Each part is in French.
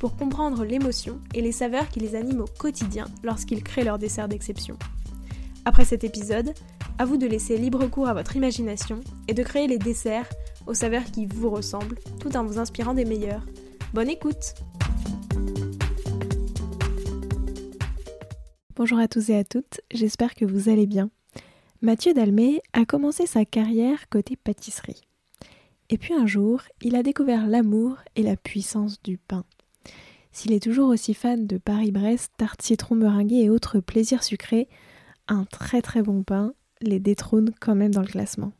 pour comprendre l'émotion et les saveurs qui les animent au quotidien lorsqu'ils créent leur dessert d'exception. Après cet épisode, à vous de laisser libre cours à votre imagination et de créer les desserts aux saveurs qui vous ressemblent tout en vous inspirant des meilleurs. Bonne écoute Bonjour à tous et à toutes, j'espère que vous allez bien. Mathieu Dalmé a commencé sa carrière côté pâtisserie. Et puis un jour, il a découvert l'amour et la puissance du pain. S'il est toujours aussi fan de Paris-Brest, tarte citron meringuée et autres plaisirs sucrés, un très très bon pain les détrône quand même dans le classement.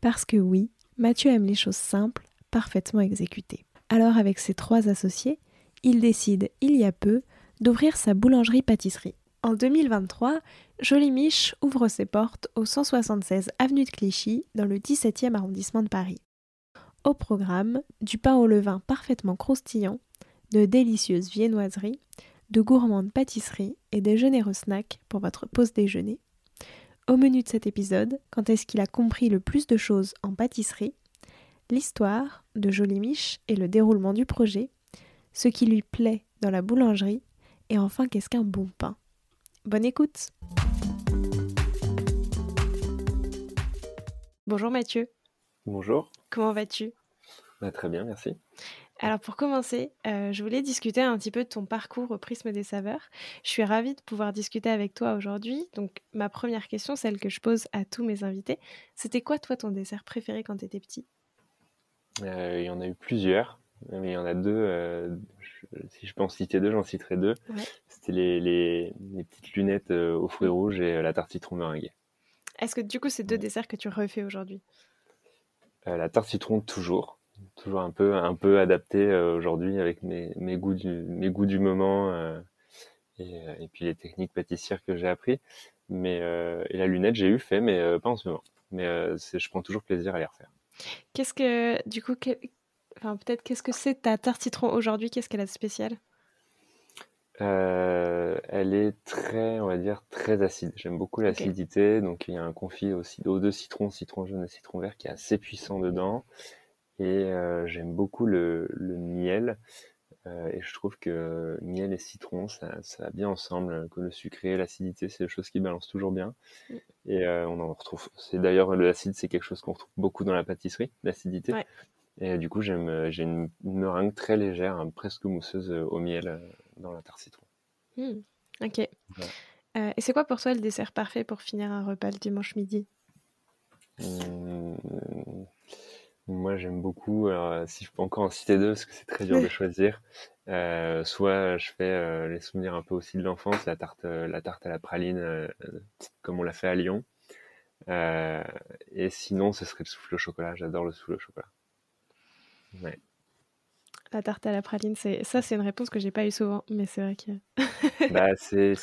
Parce que oui, Mathieu aime les choses simples, parfaitement exécutées. Alors avec ses trois associés, il décide, il y a peu, d'ouvrir sa boulangerie-pâtisserie. En 2023, Jolie Miche ouvre ses portes au 176 avenue de Clichy, dans le 17e arrondissement de Paris. Au programme, du pain au levain parfaitement croustillant, de délicieuses viennoiseries, de gourmandes pâtisseries et des généreux snacks pour votre pause déjeuner. Au menu de cet épisode, quand est-ce qu'il a compris le plus de choses en pâtisserie, l'histoire de Jolie Miche et le déroulement du projet, ce qui lui plaît dans la boulangerie et enfin qu'est-ce qu'un bon pain? Bonne écoute Bonjour Mathieu. Bonjour. Comment vas-tu? Bah, Très bien, merci. Alors pour commencer, euh, je voulais discuter un petit peu de ton parcours au prisme des saveurs. Je suis ravie de pouvoir discuter avec toi aujourd'hui. Donc ma première question, celle que je pose à tous mes invités, c'était quoi toi ton dessert préféré quand tu étais petit? Euh, Il y en a eu plusieurs, mais il y en a deux. Euh, si je peux en citer deux, j'en citerai deux. C'était les, les, petites lunettes aux fruits rouges et la tarte citron meringuée. Est-ce que du coup c'est deux desserts que tu refais aujourd'hui? La tarte citron toujours toujours un peu un peu adapté euh, aujourd'hui avec mes, mes goûts du mes goûts du moment euh, et, euh, et, puis les techniques pâtissières que j'ai appris. Mais et la lunette j'ai eu fait mais pas en ce moment. Mais je prends toujours plaisir à les refaire. Qu'est-ce que du coup enfin peut-être qu'est-ce que c'est ta tarte citron aujourd'hui? Qu'est-ce qu'elle a de spécial? Elle est très, on va dire, très acide. J'aime beaucoup l'acidité, donc il y a un confit aussi d'eau de citron, citron jaune et citron vert qui est assez puissant dedans. Et euh, j'aime beaucoup le, le miel. Euh, et je trouve que miel et citron, ça, ça va bien ensemble, que le sucré, l'acidité, c'est des choses qui balancent toujours bien. Mm. Et euh, on en retrouve. C'est d'ailleurs l'acide, c'est quelque chose qu'on retrouve beaucoup dans la pâtisserie, l'acidité. Ouais. Et du coup, j'aime, j'ai une, meringue très légère, hein, presque mousseuse au miel dans la tarte citron. Mm. Ok. Ouais. Euh, et c'est quoi pour toi le dessert parfait pour finir un repas le dimanche midi? Mmh, moi, j'aime beaucoup, alors, si je peux encore en citer deux, parce que c'est très dur de choisir. Euh, soit je fais euh, les souvenirs un peu aussi de l'enfance, la tarte, euh, la tarte à la praline, euh, comme on l'a fait à Lyon. et sinon, ce serait le souffle au chocolat. J'adore le souffle au chocolat. Ouais. La tarte à la praline, c'est ça, c'est une réponse que j'ai pas eu souvent, mais c'est vrai que. bah, c'est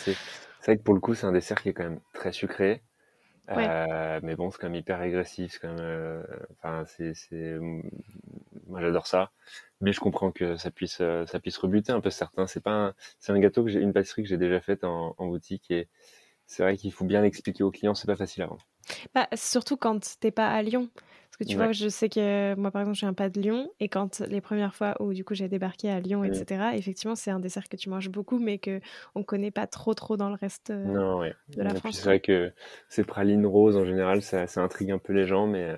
vrai que pour le coup, c'est un dessert qui est quand même très sucré. Euh, mais bon, c'est quand même hyper régressif. C'est quand même, euh, enfin, c'est, c'est, moi j'adore ça. Mais je comprends que ça puisse, euh, ça puisse rebuter un peu certains. C'est pas, un, c'est un gâteau que j'ai, une pâtisserie que j'ai déjà faite en, en boutique et c'est vrai qu'il faut bien l'expliquer aux clients. C'est pas facile à vendre. Bah, surtout quand t'es pas à Lyon. Parce que tu vois, je sais que moi, par exemple, je viens pas de Lyon. Et quand les premières fois où, du coup, j'ai débarqué à Lyon, etc., effectivement, c'est un dessert que tu manges beaucoup, mais qu'on ne connaît pas trop, trop dans le reste euh, non, ouais. de la France. C'est vrai que ces pralines roses, en général, ça, ça intrigue un peu les gens, mais euh,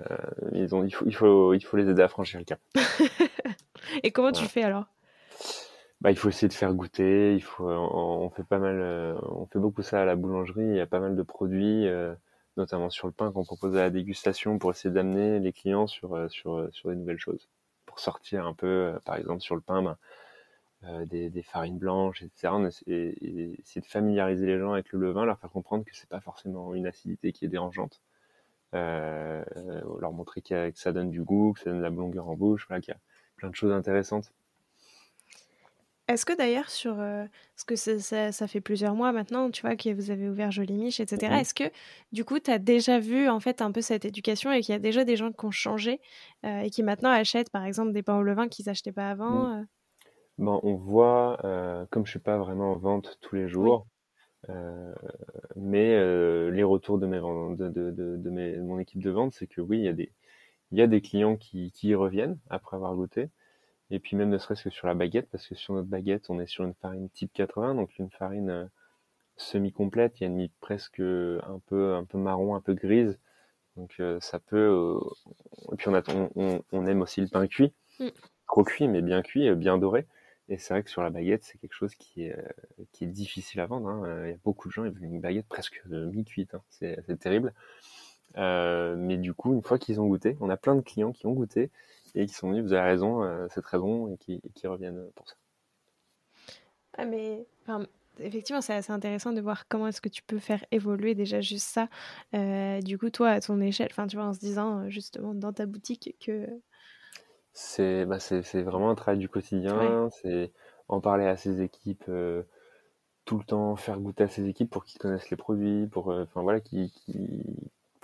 ils ont, il, faut, il, faut, il faut les aider à franchir le cap. et comment tu fais alors? Bah, il faut essayer de faire goûter. Il faut, on, fait pas mal, euh, on fait beaucoup ça à la boulangerie. Il y a pas mal de produits notamment sur le pain qu'on propose à la dégustation pour essayer d'amener les clients sur, euh, sur, euh, des nouvelles choses. Pour sortir un peu, euh, par exemple, sur le pain, ben, des, des, farines blanches, etc. Et, essayer de familiariser les gens avec le levain, leur faire comprendre que c'est pas forcément une acidité qui est dérangeante. Euh, leur montrer que ça donne du goût, que ça donne de la longueur en bouche, voilà, qu'il y a plein de choses intéressantes. Est-ce que d'ailleurs sur parce que ça, ça, fait plusieurs mois maintenant, tu vois, que vous avez ouvert Jolie Miche, etc. Mmh Est-ce que du coup, tu as déjà vu en fait un peu cette éducation et qu'il y a déjà des gens qui ont changé et qui maintenant achètent par exemple des pains au levain qu'ils n'achetaient pas Mmh. avant Ben, on voit, comme je suis pas vraiment en vente tous les jours, mais les retours de mes de, de, de, de mes, mon équipe de vente, c'est que oui, il y a des il y a des clients qui, qui y reviennent après avoir goûté. Et puis même ne serait-ce que sur la baguette, parce que sur notre baguette, on est sur une farine type 80, donc une farine euh, semi-complète. Il y a une mie presque un peu, un peu marron, un peu grise. Donc euh, ça peut. Euh, et puis on, a, on, on, aime aussi le pain cuit, mm. trop cuit, mais bien cuit, bien doré. Et c'est vrai que sur la baguette, c'est quelque chose qui est, qui est difficile à vendre. Hein. Il y a beaucoup de gens, ils veulent une baguette presque mi-cuite. Hein. C'est terrible. mais du coup, une fois qu'ils ont goûté, on a plein de clients qui ont goûté et qui sont venus, vous avez raison, euh, c'est très bon, et qui, qui, reviennent pour ça. Ah, mais effectivement, c'est assez intéressant de voir comment est-ce que tu peux faire évoluer déjà juste ça. Euh, du coup, toi, à ton échelle, enfin, tu vois, en se disant euh, justement dans ta boutique que. C'est bah, vraiment un travail du quotidien, c'est en parler à ses équipes. tout le temps faire goûter à ses équipes pour qu'ils connaissent les produits, pour enfin voilà, qui,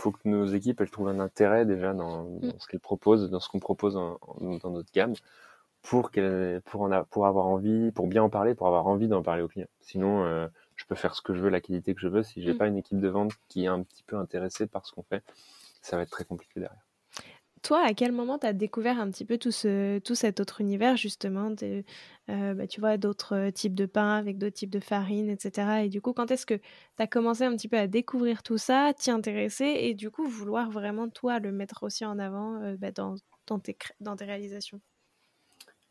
faut que nos équipes elles trouvent un intérêt déjà dans, mm. ce qu'elles proposent, dans ce qu'on propose dans notre gamme, pour pour en pour avoir envie, pour bien en parler, pour avoir envie d'en parler aux clients. Sinon, euh, je peux faire ce que je veux, la qualité que je veux. Si j'ai mm. pas une équipe de vente qui est un petit peu intéressée par ce qu'on fait, ça va être très compliqué derrière. Toi, à quel moment tu as découvert un petit peu tout, ce, tout cet autre univers, justement, euh, bah, tu vois, d'autres euh, types de pain avec d'autres types de farine, etc. Et du coup, quand est-ce que tu as commencé un petit peu à découvrir tout ça, t'y intéresser et du coup vouloir vraiment, toi, le mettre aussi en avant euh, bah, dans, tes, réalisations?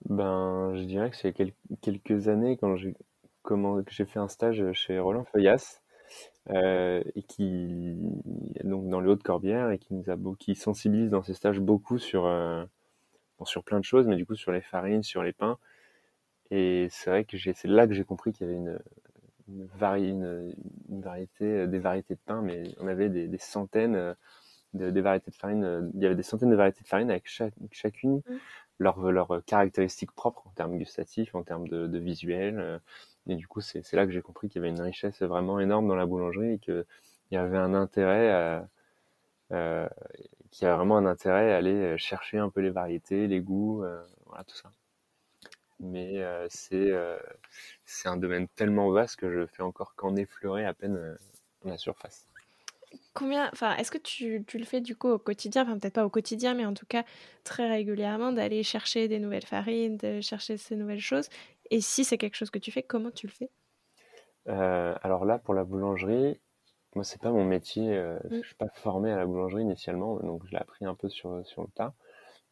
Ben, je dirais que c'est quelques années quand j'ai fait un stage chez Roland Feuillas euh, et qui donc dans le Haut-de-Corbière et qui nous a qui sensibilise dans ses stages beaucoup sur euh, sur plein de choses, mais du coup sur les farines, sur les pains. Et c'est vrai que c'est là que j'ai compris qu'il y avait une, une, une, variété, des variétés de pain, mais on avait des, des centaines euh, de, des variétés de farine. Il y avait des centaines de variétés de farine avec chaque, chacune mmh. leurs leur caractéristiques propres en termes gustatifs, en termes de, de visuel. Et du coup, c'est là que j'ai compris qu'il y avait une richesse vraiment énorme dans la boulangerie et qu'il y avait un intérêt à, euh, a vraiment un intérêt à aller chercher un peu les variétés, les goûts, euh, voilà tout ça. Mais euh, c'est euh, c'est un domaine tellement vaste que je fais encore qu'en effleurer à peine euh, la surface. Combien, enfin, est-ce que tu, tu, le fais du coup au quotidien, enfin peut-être pas au quotidien, mais en tout cas très régulièrement, d'aller chercher des nouvelles farines, de chercher ces nouvelles choses et si c'est quelque chose que tu fais, comment tu le fais? Euh, Alors là, pour la boulangerie, moi, c'est pas mon métier. Euh, mm. Je suis pas formé à la boulangerie initialement, donc je l'ai appris un peu sur, sur le tas.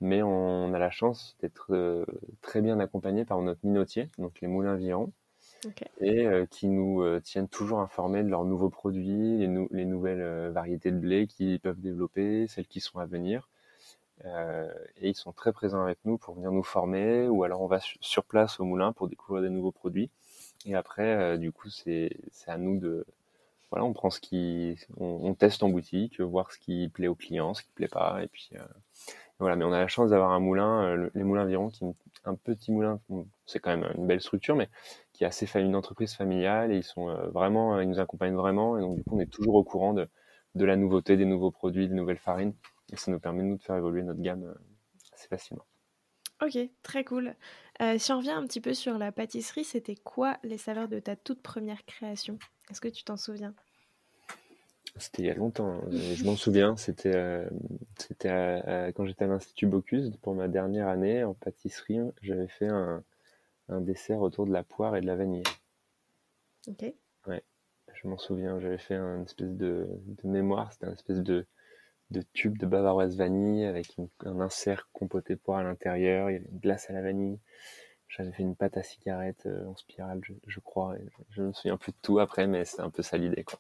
Mais on a la chance d'être euh, très bien accompagné par notre minotier, donc les moulins Viron, et qui nous tiennent toujours informés de leurs nouveaux produits, les, les nouvelles variétés de blé qu'ils peuvent développer, celles qui sont à venir. Euh, et ils sont très présents avec nous pour venir nous former, ou alors on va sur place au moulin pour découvrir des nouveaux produits. Et après, euh, du coup, c'est à nous de, voilà, on prend ce qui, on, teste en boutique, voir ce qui plaît aux clients, ce qui plaît pas, et puis euh, voilà. Mais on a la chance d'avoir un moulin, les moulins environ, qui un petit moulin, c'est quand même une belle structure, mais qui est assez une entreprise familiale et ils sont vraiment, ils nous accompagnent vraiment, et donc du coup, on est toujours au courant de, de la nouveauté, des nouveaux produits, des nouvelles farines. Et ça nous permet, nous, de faire évoluer notre gamme euh, assez facilement. Ok, très cool. Euh, si on revient un petit peu sur la pâtisserie, c'était quoi les saveurs de ta toute première création? Est-ce que tu t'en souviens? C'était il y a longtemps, hein. je m'en souviens. C'était euh, quand j'étais à l'Institut Bocuse, pour ma dernière année en pâtisserie, j'avais fait un, un, dessert autour de la poire et de la vanille. Ok. Ouais, je m'en souviens, j'avais fait un espèce de, de mémoire, c'était un espèce de de tubes de bavaroise vanille avec un insert compoté poire à l'intérieur. Il y avait une glace à la vanille. J'avais fait une pâte à cigarette euh, en spirale, je, crois. je, ne me souviens plus de tout après, mais c'était un peu ça l'idée, quoi.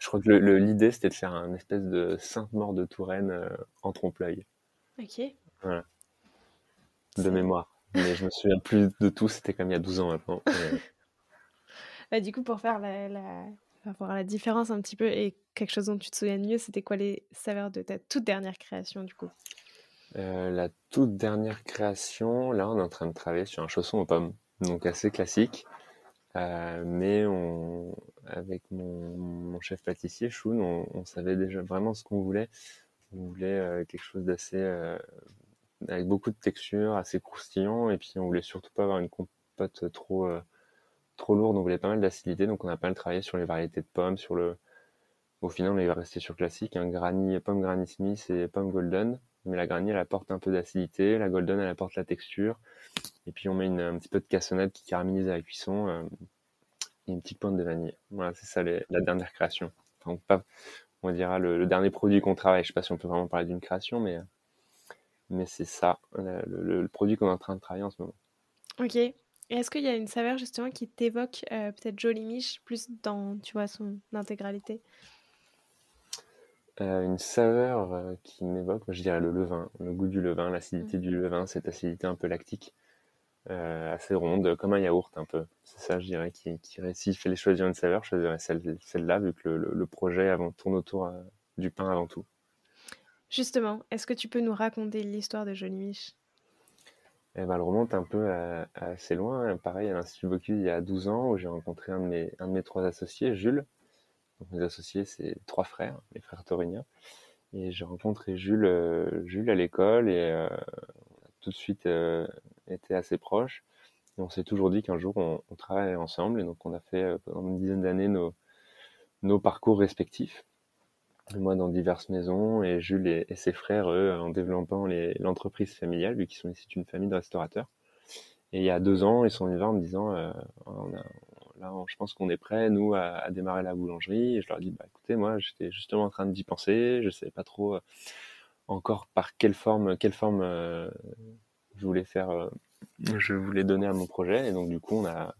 Je crois que l'idée, c'était de faire un espèce de Sainte-Mort de Touraine euh, en trompe-l'œil. Ok. Voilà. De mémoire. Mais je me souviens plus de tout, c'était comme il y a 12 ans maintenant. bah, du coup, pour faire la, voir la différence un petit peu et quelque chose dont tu te souviens mieux, c'était quoi les saveurs de ta toute dernière création du coup? Euh, La toute dernière création, là on est en train de travailler sur un chausson aux pommes. donc assez classique. mais on, avec mon, chef pâtissier, Choun, on, savait déjà vraiment ce qu'on voulait. On voulait quelque chose d'assez avec beaucoup de texture, assez croustillant, et puis on voulait surtout pas avoir une compote trop trop lourde, on voulait pas mal d'acidité, donc on a pas mal travaillé sur les variétés de pommes, sur le au final on est resté sur classique, un granny, pomme Granny Smith et pomme golden, mais la granny elle apporte un peu d'acidité, la golden elle apporte la texture, et puis on met une, un petit peu de cassonade qui caramélisé à la cuisson, euh, et une petite pointe de vanille. Voilà, c'est ça la dernière création. Enfin, pas, on dira le, dernier produit qu'on travaille. Je sais pas si on peut vraiment parler d'une création, mais mais c'est ça, le, produit qu'on est en train de travailler en ce moment. Ok. Est-ce qu'il y a une saveur justement qui t'évoque euh, peut-être Jolie Mich plus dans tu vois son intégralité? Euh, Une saveur euh, qui m'évoque, je dirais le levain, le goût du levain, l'acidité mmh. du levain, cette acidité un peu lactique, assez ronde, comme un yaourt un peu. C'est ça, je dirais, qui, qui s'il fallait choisir une saveur, je choisirais celle-là, vu que le, projet avant, tourne autour du pain avant tout. Justement, est-ce que tu peux nous raconter l'histoire de Johnny Mich eh ben, Elle remonte un peu assez loin. Hein. Pareil, à l'Institut Bocuse, il y a 12 ans, où j'ai rencontré un de, mes, un de mes trois associés, Jules. Donc, mes associés, c'est trois frères, les frères tauriniens. Et j'ai rencontré Jules, euh, Jules à l'école et euh, on a tout de suite euh, été assez proches. Et on s'est toujours dit qu'un jour, on, on ensemble. Et donc, on a fait pendant une dizaine d'années nos, nos parcours respectifs moi dans diverses maisons, et Jules et, ses frères, eux, en développant l'entreprise familiale, vu qu'ils sont ici d'une famille de restaurateurs. Et il y a deux ans, ils sont venus en me disant, euh, là, je pense qu'on est prêt, nous, à, démarrer la boulangerie. Et je leur dis, bah, écoutez, moi, j'étais justement en train d'y penser, je savais pas trop euh, encore par quelle forme, quelle forme euh, je voulais faire, je voulais donner à mon projet. Et donc, du coup, on a,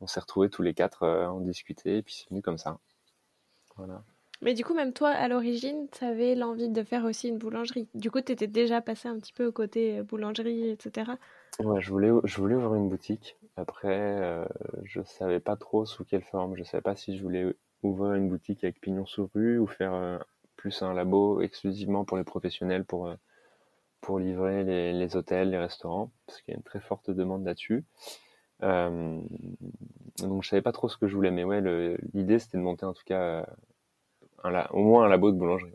on s'est retrouvés tous les quatre en discuter, et puis c'est venu comme ça. Voilà. Mais du coup, même toi, à l'origine, tu avais l'envie de faire aussi une boulangerie. Du coup, tu étais déjà passé un petit peu au côté euh, boulangerie, etc. Ouais, je voulais, je voulais ouvrir une boutique. Après, euh, je savais pas trop sous quelle forme. Je savais pas si je voulais ouvrir une boutique avec pignon sur rue ou faire euh, plus un labo exclusivement pour les professionnels pour, euh, pour livrer les, les, hôtels, les restaurants, parce qu'il y a une très forte demande là-dessus. donc je savais pas trop ce que je voulais, mais ouais, l'idée c'était de monter en tout cas au moins un labo de boulangerie.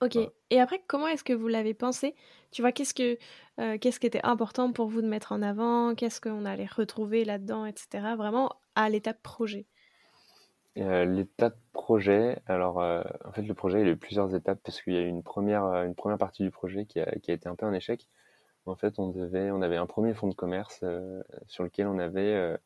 Ok. Et après, comment est-ce que vous l'avez pensé? Tu vois, qu'est-ce que euh, qu'est-ce qui était important pour vous de mettre en avant? Qu'est-ce qu'on allait retrouver là-dedans, etc. Vraiment à l'étape projet. Euh, l'étape projet, alors euh, en fait le projet il a eu plusieurs étapes parce qu'il y a eu une première une première partie du projet qui a, qui a été un peu un échec. En fait, on devait on avait un premier fonds de commerce sur lequel on avait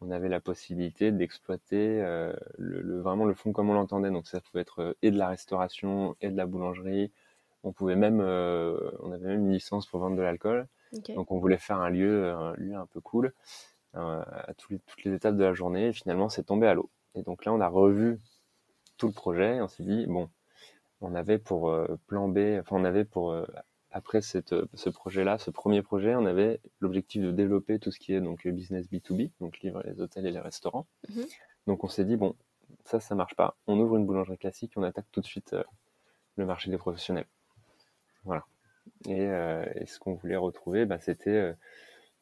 on avait la possibilité d'exploiter euh, le, vraiment le fond comme on l'entendait. Donc ça pouvait être euh, et de la restauration et de la boulangerie. On pouvait même, euh, on avait même une licence pour vendre de l'alcool. Donc on voulait faire un lieu, un lieu un peu cool à toutes les étapes de la journée. Et finalement, c'est tombé à l'eau. Et donc là, on a revu tout le projet. Et on s'est dit bon, on avait pour plan B, enfin on avait pour après cette, euh, ce projet-là, ce premier projet, on avait l'objectif de développer tout ce qui est donc business B2B, donc livrer les hôtels et les restaurants. Mhm. Donc on s'est dit, bon, ça, ça marche pas. On ouvre une boulangerie classique, on attaque tout de suite euh, le marché des professionnels. Voilà. Et, euh, ce qu'on voulait retrouver, bah, c'était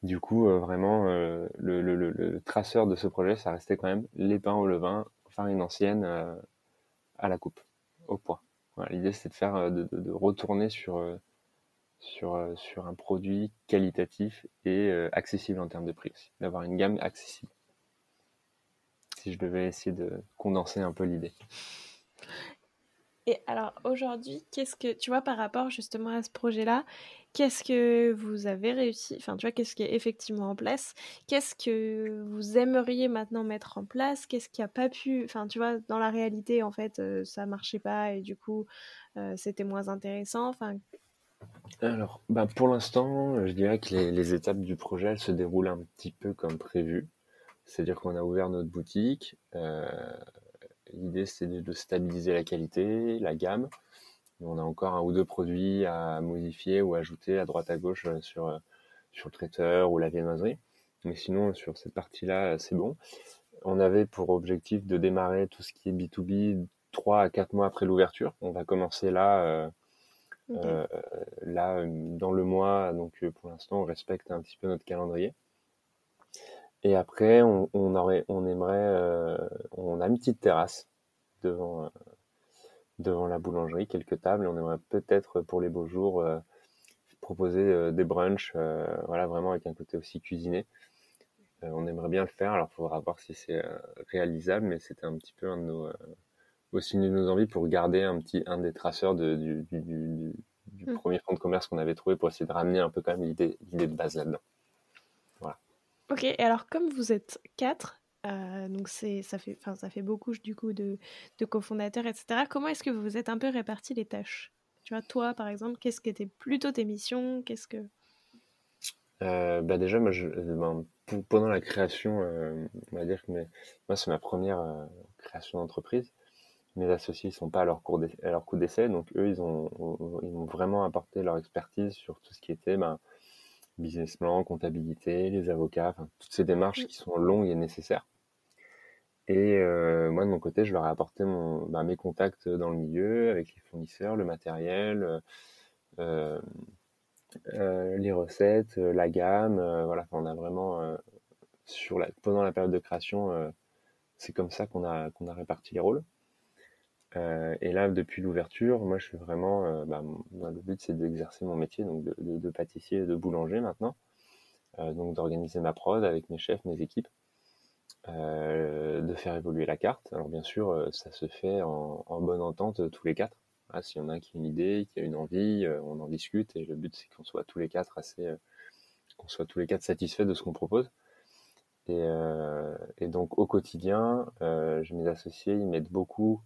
du coup vraiment le, le, le, traceur de ce projet, ça restait quand même les pains au levain, farine ancienne à la coupe, au poids. Voilà, L'idée, c'était de faire, de, de, de retourner sur sur, euh, sur un produit qualitatif et euh, accessible en termes de prix aussi, d'avoir une gamme accessible. Si je devais essayer de condenser un peu l'idée. Et alors aujourd'hui, qu'est-ce que tu vois par rapport justement à ce projet-là Qu'est-ce que vous avez réussi Enfin, tu vois, qu'est-ce qui est effectivement en place Qu'est-ce que vous aimeriez maintenant mettre en place Qu'est-ce qui a pas pu Enfin, tu vois, dans la réalité, en fait, euh, ça marchait pas et du coup, c'était moins intéressant. Enfin, alors, bah pour l'instant, je dirais que les, étapes du projet se déroulent un petit peu comme prévu. C'est-à-dire qu'on a ouvert notre boutique. Euh, l'idée, c'est de, stabiliser la qualité, la gamme. On a encore un ou deux produits à modifier ou ajouter à droite à gauche euh, sur, euh, sur le traiteur ou la viennoiserie. Mais sinon, sur cette partie-là, c'est bon. On avait pour objectif de démarrer tout ce qui est B2B 3 à 4 mois après l'ouverture. On va commencer là là, dans le mois, donc euh, pour l'instant, on respecte un petit peu notre calendrier. Et après, on, aurait, on aimerait, on a une petite terrasse devant, devant la boulangerie, quelques tables. On aimerait peut-être pour les beaux jours proposer des brunchs, voilà, vraiment avec un côté aussi cuisiné. on aimerait bien le faire. Alors, il faudra voir si c'est réalisable, mais c'était un petit peu un de nos aussi une de nos envies pour garder un petit un des traceurs de, du, du, du, hmm. premier fonds de commerce qu'on avait trouvé pour essayer de ramener un peu quand même l'idée de base là-dedans. Voilà. Ok, et alors comme vous êtes quatre, euh, donc c'est ça fait enfin ça fait beaucoup du coup de, de cofondateurs etc. Comment est-ce que vous vous êtes un peu répartis les tâches? Tu vois toi par exemple, qu'est-ce qui était plutôt tes missions? Qu'est-ce que euh, bah déjà moi je, ben, pendant la création, euh, on va dire que moi c'est ma première création d'entreprise mes associés ne sont pas à leur, cours à leur coup d'essai, donc eux, ils ont, ils ont vraiment apporté leur expertise sur tout ce qui était ben, business plan, comptabilité, les avocats, toutes ces démarches qui sont longues et nécessaires. Et euh, moi, de mon côté, je leur ai apporté mon, ben, mes contacts dans le milieu, avec les fournisseurs, le matériel, euh, euh, les recettes, la gamme. voilà, on a vraiment, sur la, pendant la période de création, c'est comme ça qu'on a, qu'on a réparti les rôles. Euh, et là, depuis l'ouverture, moi, je suis vraiment. Euh, bah, le but, c'est d'exercer mon métier, donc de, pâtissier et de boulanger maintenant. Euh, donc, d'organiser ma prod avec mes chefs, mes équipes, de faire évoluer la carte. Alors, bien sûr, ça se fait en, bonne entente tous les quatre. Ah, S'il y en a un qui a une idée, qui a une envie, on en discute. Et le but, c'est qu'on soit tous les quatre assez. qu'on soit tous les quatre satisfaits de ce qu'on propose. Et, donc, au quotidien, mes associés, ils m'aident beaucoup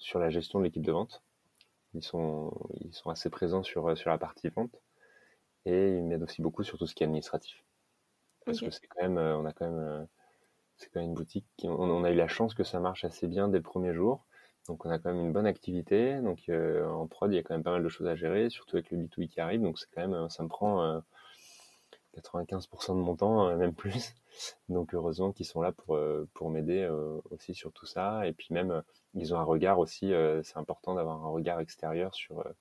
sur la gestion de l'équipe de vente. Ils sont, ils sont assez présents sur, sur la partie vente et ils m'aident aussi beaucoup sur tout ce qui est administratif. Parce que c'est quand même, euh, on a quand même, euh, c'est quand même une boutique qui, on, a eu la chance que ça marche assez bien dès le premier jour. Donc on a quand même une bonne activité. Donc euh, en prod, il y a quand même pas mal de choses à gérer, surtout avec le B2B qui arrive. Donc c'est quand même, ça me prend 95% de mon temps, même plus. Donc heureusement qu'ils sont là pour, pour m'aider aussi sur tout ça. Et puis même, ils ont un regard aussi, euh, c'est important d'avoir un regard extérieur sur, euh,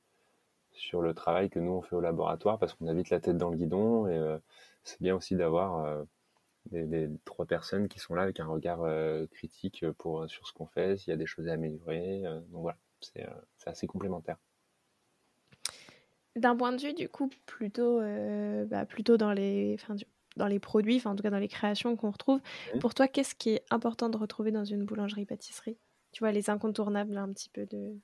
sur le travail que nous on fait au laboratoire parce qu'on a vite la tête dans le guidon et euh, c'est bien aussi d'avoir des, trois personnes qui sont là avec un regard critique pour, sur ce qu'on fait, s'il y a des choses à améliorer. donc voilà, c'est assez complémentaire. D'un point de vue du coup plutôt, bah, plutôt dans les, enfin, dans les produits, enfin en tout cas dans les créations qu'on retrouve, mmh. pour toi qu'est-ce qui est important de retrouver dans une boulangerie-pâtisserie? Tu vois, les incontournables un petit peu de.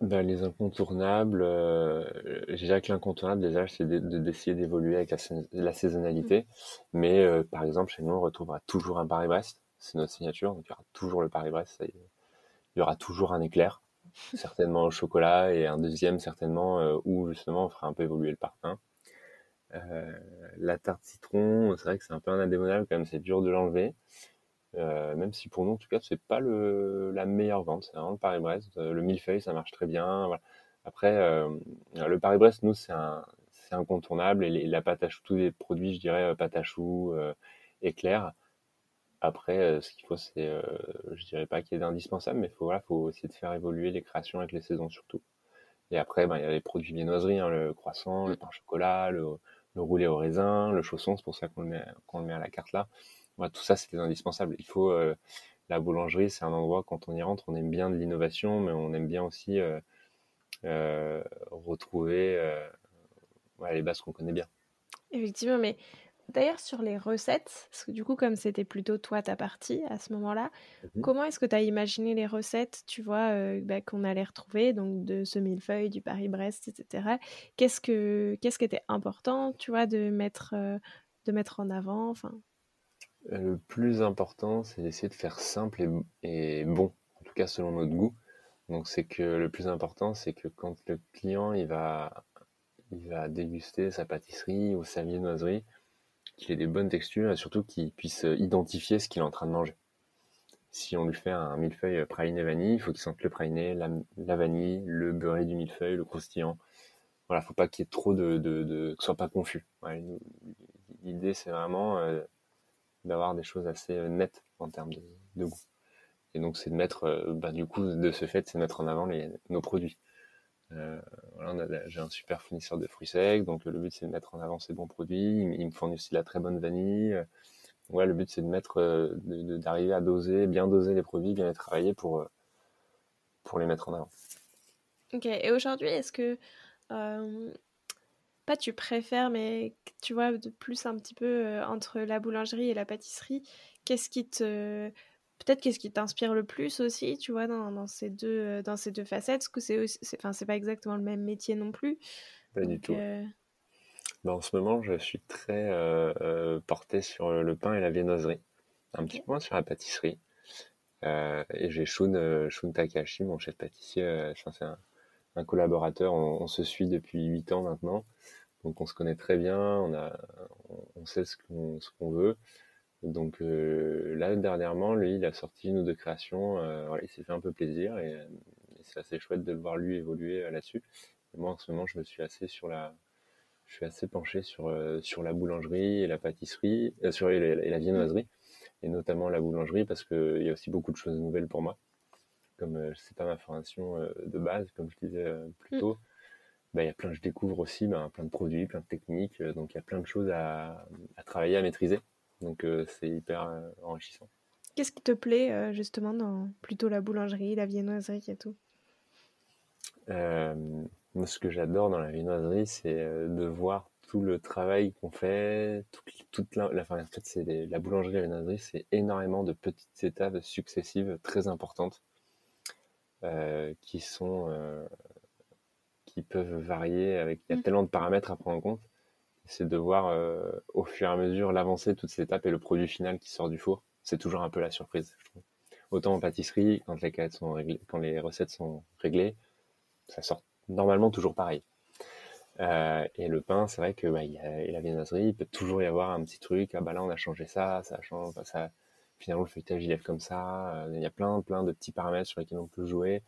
Ben, les incontournables, euh, déjà que l'incontournable, déjà, c'est d'essayer d'évoluer avec la, saisonnalité. Mm. Mais euh, par exemple, chez nous, on retrouvera toujours un Paris-Brest. C'est notre signature. Donc, il y aura toujours le Paris-Brest. Il y aura toujours un éclair, certainement au chocolat, et un deuxième, certainement, euh, où justement, on fera un peu évoluer le parfum. la tarte citron, c'est vrai que c'est un peu un indémodable, quand même, c'est dur de l'enlever. Euh, même si pour nous, en tout cas, c'est pas le, la meilleure vente. C'est vraiment le Paris-Brest. Euh, le millefeuille, ça marche très bien. Après, euh, le Paris-Brest, nous, c'est incontournable. Et la pâte à choux, tous les produits, je dirais, pâte à choux, éclair. Après, ce qu'il faut, c'est, je dirais pas qu'il y ait d'indispensable, mais il faut, voilà, faut essayer de faire évoluer les créations avec les saisons surtout. Et après, ben, il y a les produits viennoiseries, hein, le croissant, le pain au chocolat, le, le roulé au raisin, le chausson, c'est pour ça qu'on le, met, qu'on le met à la carte là tout ça, c'était indispensable. Il faut euh, la boulangerie, c'est un endroit quand on y rentre, on aime bien de l'innovation, mais on aime bien aussi euh, euh, retrouver les bases qu'on connaît bien. Effectivement, mais d'ailleurs sur les recettes, parce que du coup, comme c'était plutôt toi ta partie à ce moment-là, mmh comment est-ce que tu as imaginé les recettes, tu vois, bah, qu'on allait retrouver, donc de ce millefeuille, du Paris-Brest, etc. Qu'est-ce que qu'est-ce qui était important, tu vois, de mettre de mettre en avant, enfin? Le plus important, c'est d'essayer de faire simple et, bon, en tout cas selon notre goût. Donc c'est que le plus important, c'est que quand le client il va, il va déguster sa pâtisserie ou sa viennoiserie, qu'il ait des bonnes textures et surtout qu'il puisse identifier ce qu'il est en train de manger. Si on lui fait un millefeuille praliné vanille, il faut qu'il sente le praliné, la, vanille, le beurré du millefeuille, le croustillant. Voilà, faut pas qu'il y ait trop de, de, de que ce soit pas confus. L'idée c'est vraiment euh, d'avoir des choses assez euh, nettes en termes de, goût. Et donc, c'est de mettre, euh, bah, du coup, de ce fait, c'est mettre en avant nos produits. Euh, voilà, j'ai un super fournisseur de fruits secs, donc le but c'est de mettre en avant ces bons produits. Il, me fournit aussi de la très bonne vanille, ouais, le but c'est de mettre, d'arriver à doser, bien doser les produits, bien les travailler pour, pour les mettre en avant. Ok, et aujourd'hui, est-ce que pas tu préfères, mais tu vois, de plus un petit peu entre la boulangerie et la pâtisserie, qu'est-ce qui te. Peut-être qu'est-ce qui t'inspire le plus aussi, tu vois, dans, dans, ces, deux, dans ces deux facettes? Parce que c'est enfin, c'est pas exactement le même métier non plus? Pas du tout. Bah, en ce moment, je suis très porté sur le pain et la viennoiserie. Un petit peu moins sur la pâtisserie. et j'ai Shun, Shun, Takashi, mon chef pâtissier. c'est un, un, collaborateur. On, on, se suit depuis 8 ans maintenant. Donc on se connaît très bien, on, a, on sait ce qu'on veut. Donc euh, là, dernièrement, lui, il a sorti une ou deux créations. Euh, il s'est fait un peu plaisir et, c'est assez chouette de le voir lui évoluer euh, là-dessus. Moi, en ce moment, je me suis assez sur la, je suis assez penché sur sur la boulangerie et la pâtisserie, sur et la, viennoiserie et notamment la boulangerie parce qu'il y a aussi beaucoup de choses nouvelles pour moi. Comme c'est pas ma formation de base, comme je disais plus mm. tôt. Bah, y a plein, je découvre aussi bah, plein de produits, plein de techniques, euh, donc il y a plein de choses à, travailler, à maîtriser. Donc euh, c'est hyper euh, enrichissant. Qu'est-ce qui te plaît justement dans plutôt la boulangerie, la viennoiserie et tout? Moi, ce que j'adore dans la viennoiserie, c'est de voir tout le travail qu'on fait, toute, la, en fait, c'est la boulangerie et la viennoiserie, c'est énormément de petites étapes successives très importantes qui sont qui peuvent varier avec il y a mmh. tellement de paramètres à prendre en compte. C'est de voir euh, au fur et à mesure l'avancée de toutes ces étapes et le produit final qui sort du four. C'est toujours un peu la surprise, je trouve. Autant en pâtisserie, quand les sont quand les recettes sont réglées, ça sort normalement toujours pareil. Euh, et le pain, c'est vrai que bah, et la viennoiserie, il peut toujours y avoir un petit truc. Ah bah là, on a changé ça, ça change, ça. Finalement, le feuilletage il lève comme ça. Euh, il y a plein, plein de petits paramètres sur lesquels on peut jouer.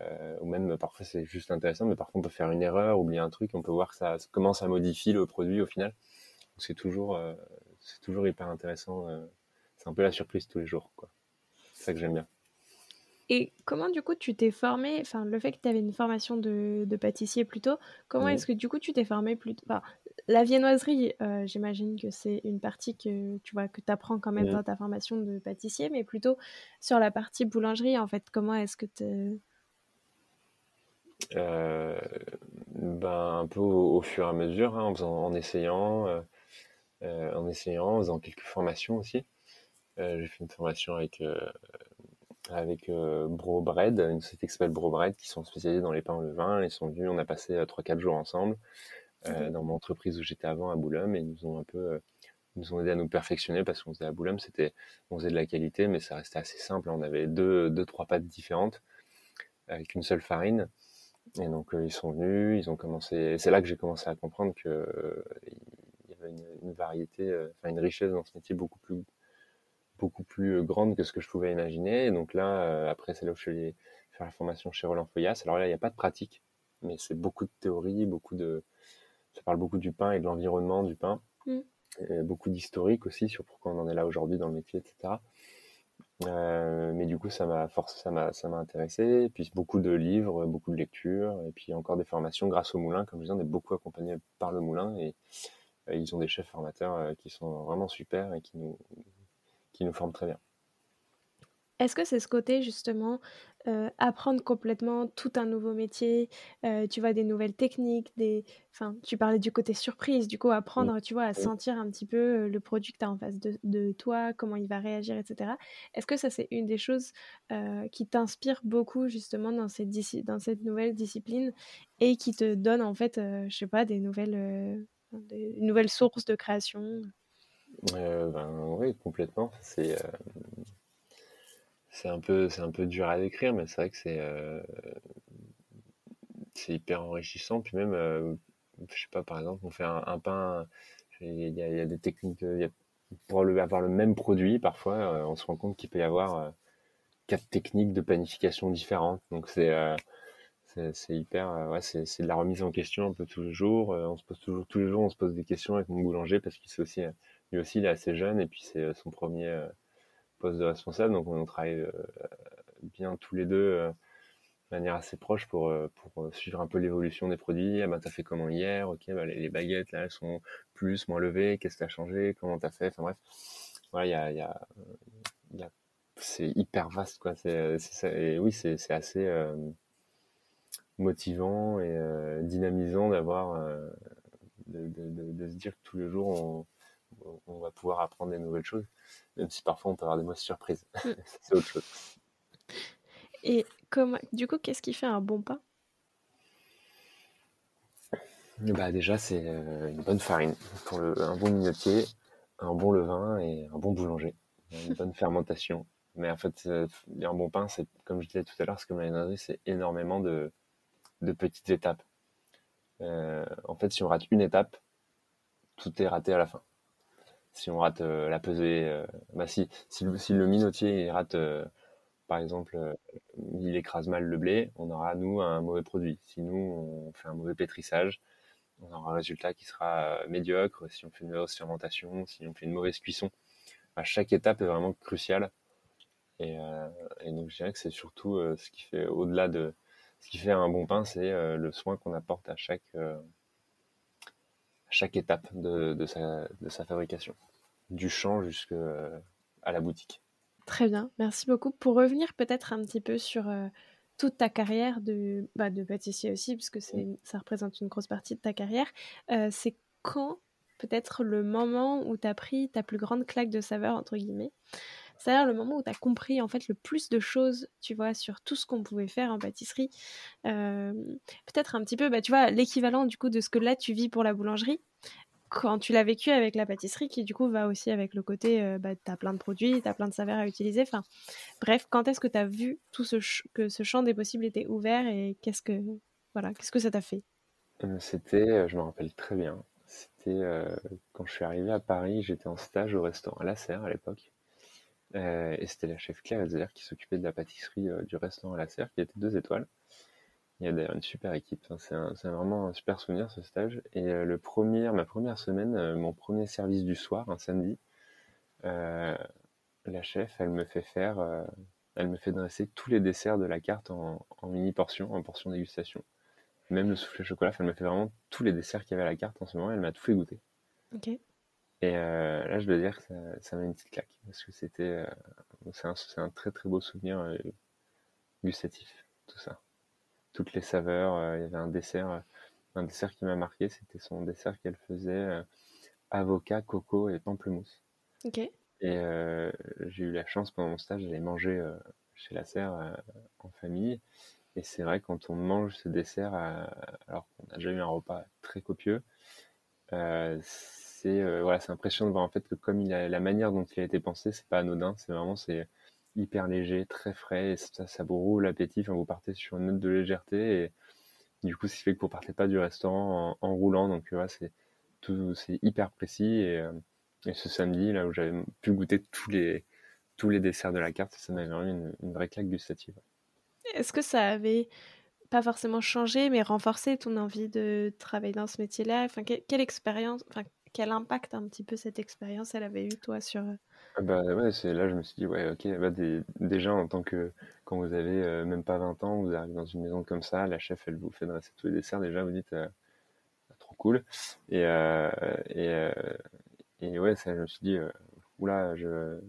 Euh, ou même parfois c'est juste intéressant, mais parfois on peut faire une erreur, oublier un truc, on peut voir que ça, comment ça modifie le produit au final. C'est toujours, euh, c'est toujours hyper intéressant. Euh, c'est un peu la surprise tous les jours, quoi. C'est ça que j'aime bien. Et comment du coup tu t'es formé, enfin le fait que tu avais une formation de, de pâtissier plutôt, comment est-ce que du coup tu t'es formé plutôt enfin, La viennoiserie, j'imagine que c'est une partie que tu vois que apprends quand même dans ta formation de pâtissier, mais plutôt sur la partie boulangerie en fait, comment est-ce que tu euh, ben, un peu au, fur et à mesure, hein, en, en essayant, euh, euh, en essayant, en faisant quelques formations aussi. j'ai fait une formation avec avec Bro Bread, une société qui s'appelle Bro Bread, qui sont spécialisés dans les pains au levain. Ils sont venus, on a passé 3-4 jours ensemble dans mon entreprise où j'étais avant à Boulogne et ils nous ont un peu nous ont aidé à nous perfectionner parce qu'on faisait à Boulogne, c'était on faisait de la qualité, mais ça restait assez simple. On avait deux, deux trois pâtes différentes avec une seule farine. Et donc euh, ils sont venus, ils ont commencé. C'est là que j'ai commencé à comprendre que euh, il y avait une, variété, euh, enfin une richesse dans ce métier beaucoup plus beaucoup plus grande que ce que je pouvais imaginer. Et donc là, après, c'est là où je suis allé faire la formation chez Roland Foyas. Alors là, il n'y a pas de pratique, mais c'est beaucoup de théorie, beaucoup de. Ça parle beaucoup du pain et de l'environnement du pain. Mmh. Et beaucoup d'historique aussi sur pourquoi on en est là aujourd'hui dans le métier, etc. Euh, mais du coup, ça m'a forcé, ça m'a, ça m'a intéressé. Puis beaucoup de livres, beaucoup de lectures, et puis encore des formations grâce au moulin. Comme je disais, on est beaucoup accompagné par le moulin et, et ils ont des chefs formateurs euh, qui sont vraiment super et qui nous, qui nous forment très bien. Est-ce que c'est ce côté justement euh, apprendre complètement tout un nouveau métier, euh, tu vois des nouvelles techniques, des, enfin tu parlais du côté surprise, du coup apprendre, tu vois, à sentir un petit peu le produit que tu as en face de, toi, comment il va réagir, etc. Est-ce que ça c'est une des choses qui t'inspire beaucoup justement dans cette, dans cette nouvelle discipline et qui te donne en fait, je sais pas, des nouvelles, des, nouvelles sources de création? Ben, Oui, complètement. C'est c'est un peu c'est un peu dur à décrire mais c'est vrai que c'est euh, c'est hyper enrichissant. Puis même euh, je sais pas par exemple on fait un, pain il y, a, des techniques pour avoir le même produit parfois euh, on se rend compte qu'il peut y avoir quatre techniques de panification différentes. Donc c'est c'est hyper ouais c'est de la remise en question un peu tous les jours on se pose toujours tous les jours on se pose des questions avec mon boulanger parce qu'il aussi lui aussi il est assez jeune et puis c'est son premier poste de responsable, donc on travaille euh, bien tous les deux euh, de manière assez proche pour, euh, pour suivre un peu l'évolution des produits. Ah ben, t'as fait comment hier? Ok, bah, les, baguettes, là, elles sont plus, moins levées. Qu'est-ce que t'as changé? Comment t'as fait? Enfin bref. voilà, il y a, c'est hyper vaste, quoi. C'est, et oui, c'est, assez motivant et dynamisant d'avoir, de, de, se dire que tous les jours, on, on va pouvoir apprendre des nouvelles choses, même si parfois on peut avoir des mauvaises surprises. Mm. c'est autre chose. Et comme, du coup, qu'est-ce qui fait un bon pain? Bah Déjà, c'est euh, une bonne farine pour le, un bon minotier, un bon levain et un bon boulanger. Une bonne fermentation. Mais en fait, un bon pain, c'est comme je disais tout à l'heure, ce que m'a c'est énormément de, de petites étapes. Euh, en fait, si on rate une étape, tout est raté à la fin si on rate euh, la pesée, euh, bah si, si, le minotier rate, euh, par exemple, il écrase mal le blé, on aura, nous, un mauvais produit. Si nous, on fait un mauvais pétrissage, on aura un résultat qui sera médiocre. Si on fait une mauvaise fermentation, si on fait une mauvaise cuisson, bah, chaque étape est vraiment cruciale. Et, donc, je dirais que c'est surtout ce qui fait, au-delà de ce qui fait un bon pain, c'est le soin qu'on apporte à chaque, chaque étape de, de, sa, de sa fabrication, du champ jusqu'à la boutique. Très bien, merci beaucoup. Pour revenir peut-être un petit peu sur euh, toute ta carrière de, bah, de pâtissier aussi, puisque c'est, ça représente une grosse partie de ta carrière, euh, c'est quand peut-être le moment où tu as pris ta plus grande claque de saveur, entre guillemets c'est-à-dire le moment où tu as compris en fait le plus de choses, tu vois, sur tout ce qu'on pouvait faire en pâtisserie. Euh, peut-être un petit peu, bah, tu vois, l'équivalent du coup de ce que là tu vis pour la boulangerie. Quand tu l'as vécu avec la pâtisserie, qui du coup va aussi avec le côté, euh, tu as plein de produits, tu as plein de saveurs à utiliser. Enfin, bref, quand est-ce que tu as vu tout ce que ce champ des possibles était ouvert et qu'est-ce que, voilà, qu'est-ce que ça t'a fait? Euh, C'était, je me rappelle très bien, c'était quand je suis arrivé à Paris, j'étais en stage au restaurant La Serre à l'époque. Euh, et c'était la chef Claire Elzer qui s'occupait de la pâtisserie euh, du restaurant La Serre, qui était deux étoiles. Il y a d'ailleurs une super équipe. Hein. C'est vraiment un super souvenir ce stage. Et euh, le premier, ma première semaine, mon premier service du soir, un samedi, la chef, elle me fait faire, elle me fait dresser tous les desserts de la carte en, mini portions, en portions dégustation. Même le soufflé chocolat, elle me fait vraiment tous les desserts qu'il y avait à la carte en ce moment. Elle m'a tout fait goûter. Ok. Et euh, là, je dois dire que ça, ça m'a une petite claque parce que c'était, euh, c'est un, un, très très beau souvenir euh, gustatif, tout ça. Toutes les saveurs. Il y avait un dessert, un dessert qui m'a marqué. C'était son dessert qu'elle faisait avocat, coco et pamplemousse. Ok. Et j'ai eu la chance pendant mon stage d'aller manger chez la serre en famille. Et c'est vrai quand on mange ce dessert, alors qu'on a déjà eu un repas très copieux, c'est euh, voilà, c'est impressionnant de voir en fait que comme la manière dont il a été pensé, c'est pas anodin, c'est vraiment c'est hyper léger, très frais, et ça, ça vous roule l'appétit. vous partez sur une note de légèreté et du coup, ce qui fait que vous partez pas du restaurant en, roulant. Donc voilà, c'est tout, c'est hyper précis euh, et, ce samedi là où j'avais pu goûter tous les tous les desserts de la carte, ça m'avait vraiment une, vraie claque gustative. Est-ce que ça avait pas forcément changé, mais renforcé ton envie de travailler dans ce métier-là? Quelle expérience, quel impact un petit peu cette expérience elle avait eu toi sur euh ah bah ouais c'est là je me suis dit ouais ok bah déjà en tant que quand vous avez euh, même pas 20 ans vous arrivez dans une maison comme ça la chef elle vous fait dresser tous les desserts déjà vous dites euh, trop cool. Et et, et ouais ça je me suis dit oula je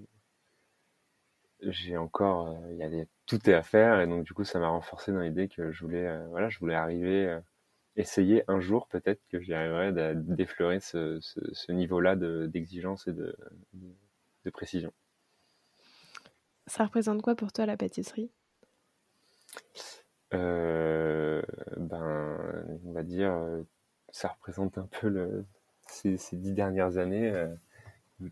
j'ai encore il y a des, tout est à faire. Et donc du coup ça m'a renforcé dans l'idée que je voulais voilà je voulais arriver essayer un jour peut-être que j'y arriverai d'effleurer ce, ce, niveau-là d'exigence et de, de, précision. Ça représente quoi pour toi la pâtisserie? Euh, Ben, on va dire, ça représente un peu le, ces, ces dix dernières années euh,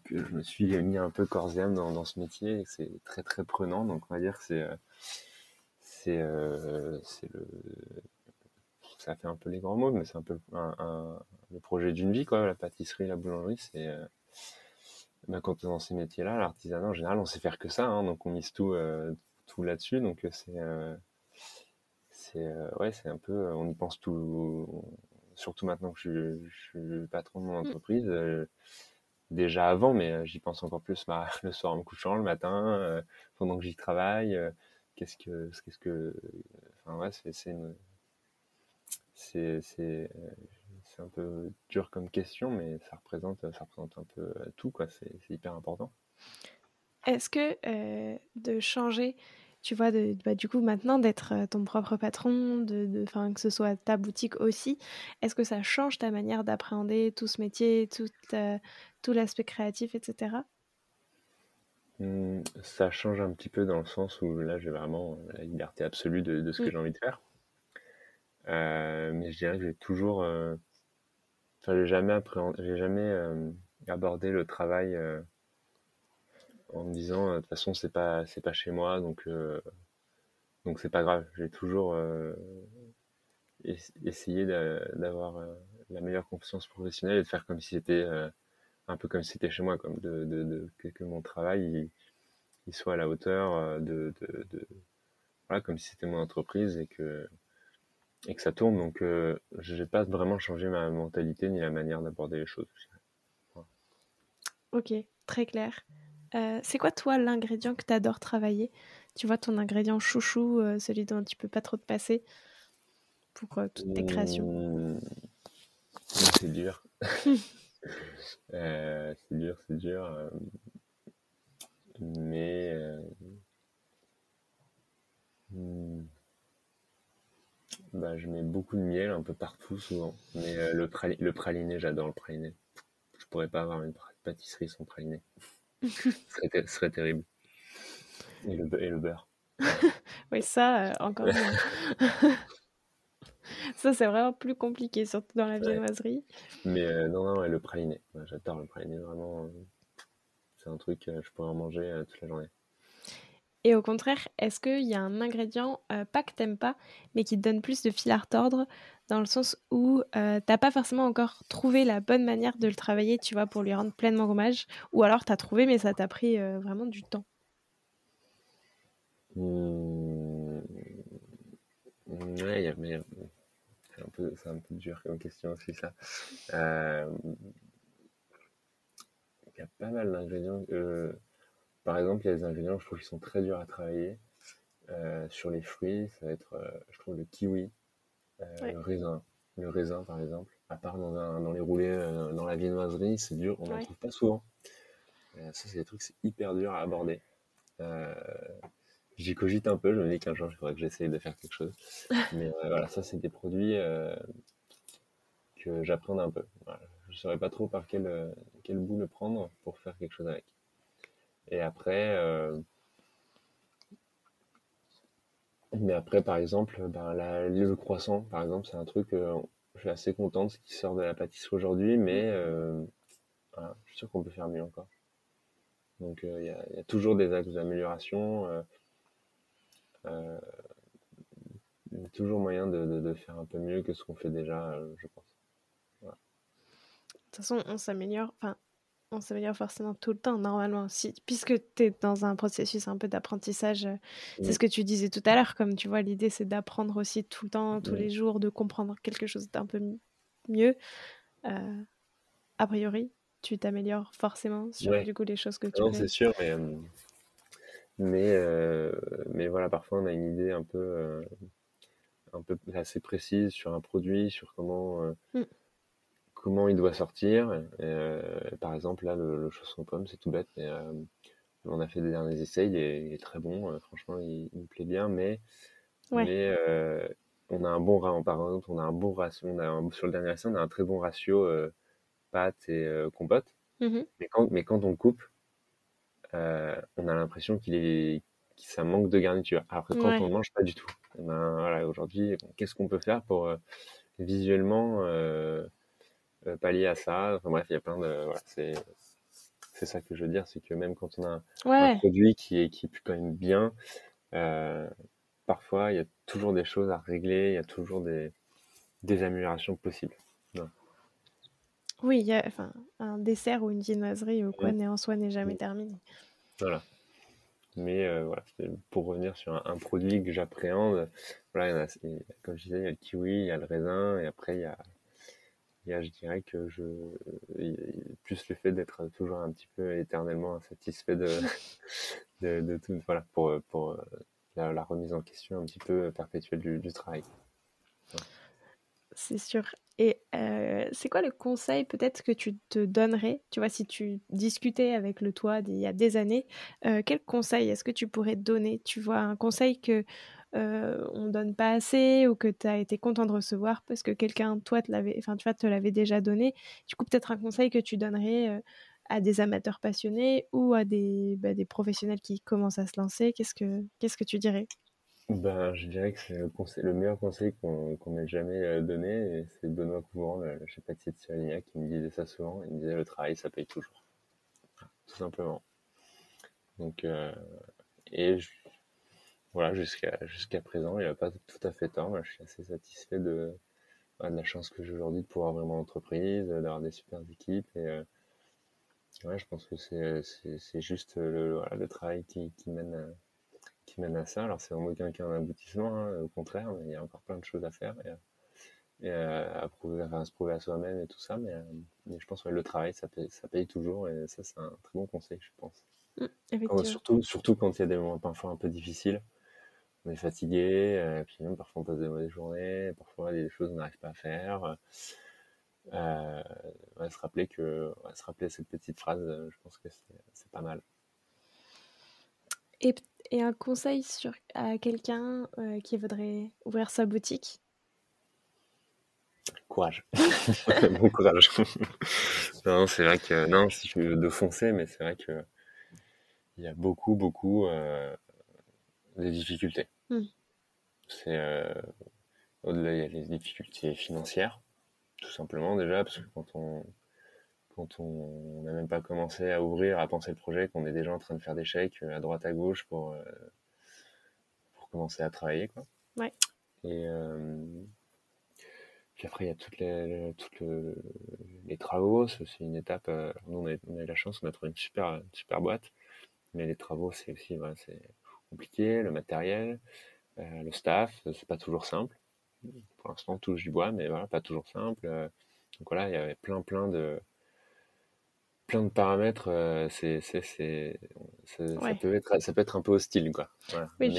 que je me suis mis un peu corps et âme dans, dans ce métier. C'est très très prenant, donc on va dire que c'est euh, c'est le ça fait un peu les grands mots, mais c'est un peu un, le projet d'une vie, quoi. La pâtisserie, la boulangerie, c'est euh, ben, quand on est dans ces métiers-là, l'artisanat en général, on sait faire que ça, hein, donc on mise tout, euh, tout là-dessus, donc euh, c'est c'est ouais, c'est un peu, on y pense tout, surtout maintenant que je, je suis patron de mon mmh. entreprise. déjà avant, mais j'y pense encore plus bah, le soir en me couchant, le matin, pendant que j'y travaille. qu'est-ce que, qu'est-ce que, enfin ouais, c'est une, c'est c'est un peu dur comme question, mais ça représente, ça représente un peu tout, quoi. C'est hyper important. est-ce que de changer, tu vois, de, bah, du coup maintenant d'être ton propre patron, de, de que ce soit ta boutique aussi, est-ce que ça change ta manière d'appréhender tout ce métier, tout, tout l'aspect créatif, etc. Mmh, ça change un petit peu dans le sens où là j'ai vraiment la liberté absolue de, ce que mmh. j'ai envie de faire. Mais je dirais que j'ai toujours, enfin j'ai jamais j'ai jamais abordé le travail en me disant de toute façon c'est pas c'est pas chez moi donc donc c'est pas grave. J'ai toujours essayé d'avoir la meilleure confiance professionnelle et de faire comme si c'était un peu comme si c'était chez moi comme de, de, que, mon travail il, soit à la hauteur de, de voilà comme si c'était mon entreprise et que et que ça tourne donc je n'ai pas vraiment changé ma mentalité ni la manière d'aborder les choses ok très clair euh, c'est quoi, toi, l'ingrédient que tu adores travailler? Tu vois, ton ingrédient chouchou, euh, celui dont tu peux pas trop te passer pour euh, toutes tes créations? Mmh. C'est dur. c'est dur, c'est dur. mais. Mmh. Bah, je mets beaucoup de miel un peu partout souvent. Mais le, le praliné, j'adore le praliné. Je pourrais pas avoir une pâtisserie sans praliné ce, serait, terrible. Et le, et le beurre. oui, ça, euh, encore ça, c'est vraiment plus compliqué, surtout dans la viennoiserie. Mais euh, non, non, le praliné. J'adore le praliné, vraiment. Euh, c'est un truc, je pourrais en manger toute la journée. Et au contraire, est-ce qu'il y a un ingrédient, pas que t'aimes pas, mais qui te donne plus de fil à retordre dans le sens où euh, t'as pas forcément encore trouvé la bonne manière de le travailler, tu vois, pour lui rendre pleinement hommage, ou alors t'as trouvé, mais ça t'a pris euh, vraiment du temps? Mmh... Ouais, mais c'est un, peu, un peu dur comme question aussi, ça. Euh, il y a pas mal d'ingrédients. Par exemple, il y a des ingrédients, je trouve, qui sont très durs à travailler. sur les fruits, ça va être, je trouve, le kiwi euh, le raisin. Le raisin, par exemple, à part dans, dans les roulés, euh, dans la viennoiserie, c'est dur, on n'en trouve pas souvent. Euh, ça, c'est des trucs, c'est hyper dur à aborder. J'y cogite un peu, je me dis qu'un jour, il faudrait que j'essaye de faire quelque chose. Mais voilà, ça, c'est des produits que j'apprends un peu. Je ne saurais pas trop par quel, quel bout le prendre pour faire quelque chose avec. Et après, mais après, par exemple, ben, le croissant, par exemple, c'est un truc, euh, je suis assez content de ce qui sort de la pâtisserie aujourd'hui, mais euh, je suis sûr qu'on peut faire mieux encore. Donc euh, il y, a, toujours des axes d'amélioration. il y a toujours moyen de, faire un peu mieux que ce qu'on fait déjà, je pense. De toute façon, on s'améliore. Enfin, on s'améliore forcément tout le temps, normalement. Si, puisque tu es dans un processus un peu d'apprentissage, euh, c'est ce que tu disais tout à l'heure, comme tu vois, l'idée c'est d'apprendre aussi tout le temps, tous les jours, de comprendre quelque chose d'un peu mieux. Euh, a priori, tu t'améliores forcément sur du coup les choses que tu Non, c'est sûr, mais, euh, mais, mais, voilà, parfois on a une idée un peu, un peu assez précise sur un produit, sur comment. Mmh comment il doit sortir. Euh, par exemple, là, le, chausson pomme, c'est tout bête, mais euh, on a fait des derniers essais, il est, très bon, euh, franchement, il, me plaît bien, mais, mais on a un bon par exemple, on a un bon ratio, on a sur le dernier essai, on a un très bon ratio pâte et compote. Mmh mais, quand, mais quand on coupe, on a l'impression qu'il est ça manque de garniture. Alors que quand on mange, pas du tout. Eh ben, voilà, aujourd'hui, qu'est-ce qu'on peut faire pour visuellement pallier à ça. Enfin bref, il y a plein de. Voilà, c'est c'est ça que je veux dire, c'est que même quand on a un, produit qui est, qui quand même bien, euh, parfois il y a toujours des choses à régler, il y a toujours des, des améliorations possibles. Oui, il y a, enfin, un dessert ou une viennoiserie ou quoi n'est en soi n'est jamais terminé. Voilà. Mais euh, voilà, pour revenir sur un, produit que j'appréhende, voilà, comme je disais, il y a le kiwi, il y a le raisin, et après il y a je dirais que je, plus le fait d'être toujours un petit peu éternellement insatisfait de, de, tout, voilà, pour, pour euh, la, remise en question un petit peu perpétuelle du, travail. C'est sûr. Et c'est quoi le conseil peut-être que tu te donnerais, tu vois, si tu discutais avec le toi d'il y a des années, quel conseil est-ce que tu pourrais donner? Tu vois, un conseil que on donne pas assez ou que tu as été content de recevoir parce que quelqu'un, toi, te l'avait, enfin, tu vois, te l'avait déjà donné. Du coup, peut-être un conseil que tu donnerais à des amateurs passionnés ou à des, bah, des professionnels qui commencent à se lancer. Qu'est-ce que, qu'est-ce que tu dirais? Ben, je dirais que c'est le, meilleur conseil qu'on m'ait jamais euh, donné, c'est Benoît Couvrant, le, le chapatier de Cyrilia, qui me disait ça souvent. Il me disait le travail, ça paye toujours. Tout simplement. Donc, euh, et voilà, jusqu'à jusqu'à présent, il n'a pas tout à fait tort. je suis assez satisfait de, de la chance que j'ai aujourd'hui de pouvoir vraiment entreprise, d'avoir des super équipes. Et euh, ouais, je pense que c'est juste le, voilà, le travail qui, qui mène. À, qui mène à ça. Alors, c'est vraiment qu'un aboutissement, hein, au contraire, mais il y a encore plein de choses à faire et, à, prouver, à se prouver à soi-même et tout ça. Mais, je pense que le travail, ça paye, ça paye toujours et ça, c'est un très bon conseil, je pense. Mmh, surtout, surtout quand il y a des moments parfois un peu difficiles. On est fatigué, et puis même parfois on passe des mauvaises journées, parfois il y a des choses qu'on n'arrive pas à faire. Euh, se rappeler que se rappeler cette petite phrase, je pense que c'est pas mal. Et, et un conseil sur, à quelqu'un euh, qui voudrait ouvrir sa boutique? Courage. bon courage. non, c'est vrai que, non, si je veux de foncer, mais c'est vrai que il y a beaucoup, beaucoup euh, de difficultés. Hmm. C'est euh, au-delà, il y a les difficultés financières, tout simplement déjà, parce que quand on quand on n'a même pas commencé à ouvrir, à penser le projet, qu'on est déjà en train de faire des chèques euh, à droite à gauche pour, euh, pour commencer à travailler. Quoi. Ouais. Et euh, puis après, il y a toutes les, toutes les travaux. C'est une étape. nous, on a, on a, eu la chance, on a trouvé une super, super boîte. Mais les travaux, c'est aussi c'est compliqué. Le matériel, le staff, c'est pas toujours simple. Pour l'instant, touche du bois, mais voilà, pas toujours simple. donc voilà, il y avait plein, plein de, plein de paramètres, euh, c'est, c'est, c'est, ça, peut être, ça peut être un peu hostile, quoi. mais,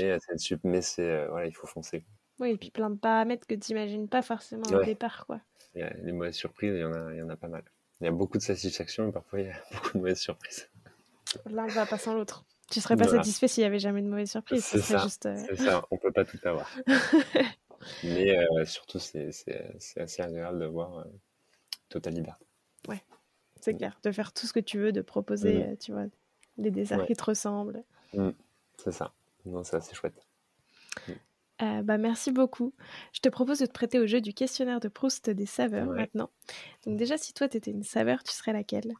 mais c'est, euh, voilà, il faut foncer. Oui, et puis plein de paramètres que tu n'imagines pas forcément au départ, quoi. Il y a les mauvaises surprises, il y en a, il y en a pas mal. Il y a beaucoup de satisfaction, mais parfois il y a beaucoup de mauvaises surprises. L'un va pas sans l'autre. Tu serais pas satisfait s'il y avait jamais de mauvaises surprises. C'est ça, juste, euh, c'est ça. On peut pas tout avoir. mais surtout, c'est, c'est, c'est assez agréable de voir totale liberté. Ouais. C'est clair, de faire tout ce que tu veux, de proposer, mm. euh, tu vois, des desserts qui te ressemblent. Mm. C'est ça. Non, c'est assez chouette. Mm. Euh, bah, merci beaucoup. Je te propose de te prêter au jeu du questionnaire de Proust des saveurs maintenant. Donc déjà, si toi, tu étais une saveur, tu serais laquelle?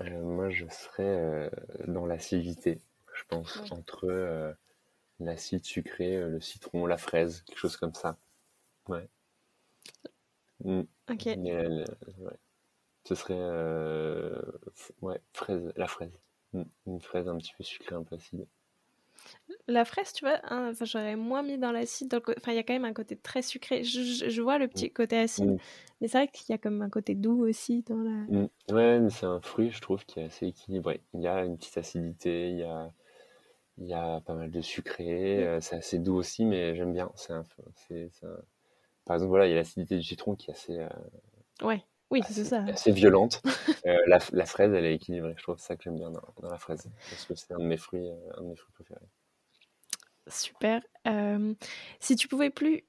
Euh, Moi, je serais dans l'acidité, je pense, entre l'acide sucré, le citron, la fraise, quelque chose comme ça. Ouais. Ok. ouais ce serait euh, ouais, fraise, la fraise. Mm, une fraise un petit peu sucrée, un peu acide. La fraise, tu vois, hein, j'aurais moins mis dans l'acide. Enfin, il y a quand même un côté très sucré. Je, vois le petit mm. côté acide, mm. mais c'est vrai qu'il y a comme un côté doux aussi dans la. Ouais, mais c'est un fruit, je trouve, qui est assez équilibré. Il y a une petite acidité, il y a, il y a pas mal de sucré. Euh, c'est assez doux aussi, mais j'aime bien. C'est un, Par exemple, voilà, il y a l'acidité du citron qui est assez. Euh, ouais. Oui, c'est ça. Assez violente. Euh, la, la, fraise, elle est équilibrée. Je trouve ça que j'aime bien dans, dans, la fraise. Parce que c'est un de mes fruits, euh, un de mes fruits préférés. Super. Euh, si tu pouvais plus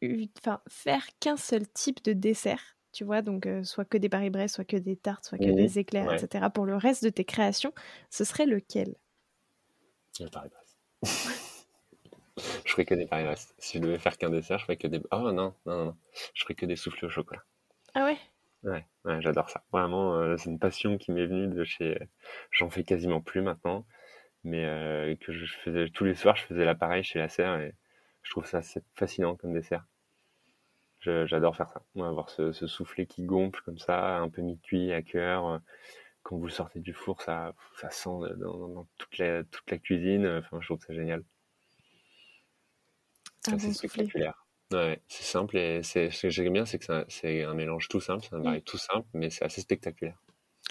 faire qu'un seul type de dessert, tu vois, donc soit que des Paris-Brest, soit que des tartes, soit que mmh des éclairs, etc., pour le reste de tes créations, ce serait lequel? Le Paris-Brest. je ferais que des Paris-Brest. Si je devais faire qu'un dessert, je ferais que des. Oh non, non, non, non. Je ferais que des soufflés au chocolat. Ah ouais Ouais, j'adore ça. Vraiment, euh, c'est une passion qui m'est venue de chez. J'en fais quasiment plus maintenant, mais euh, que je faisais tous les soirs, je faisais l'appareil chez la serre et je trouve ça fascinant comme dessert. J'adore faire ça. avoir ce, soufflet qui gonfle comme ça, un peu mi-cuit à cœur. Euh, quand vous le sortez du four, ça, ça sent dans, toute, la, toute la cuisine. Enfin, je trouve ça génial. C'est spectaculaire. Ouais, c'est simple et c'est ce que j'aime bien, c'est que c'est un mélange tout simple, c'est un mmh. tout simple, mais c'est assez spectaculaire.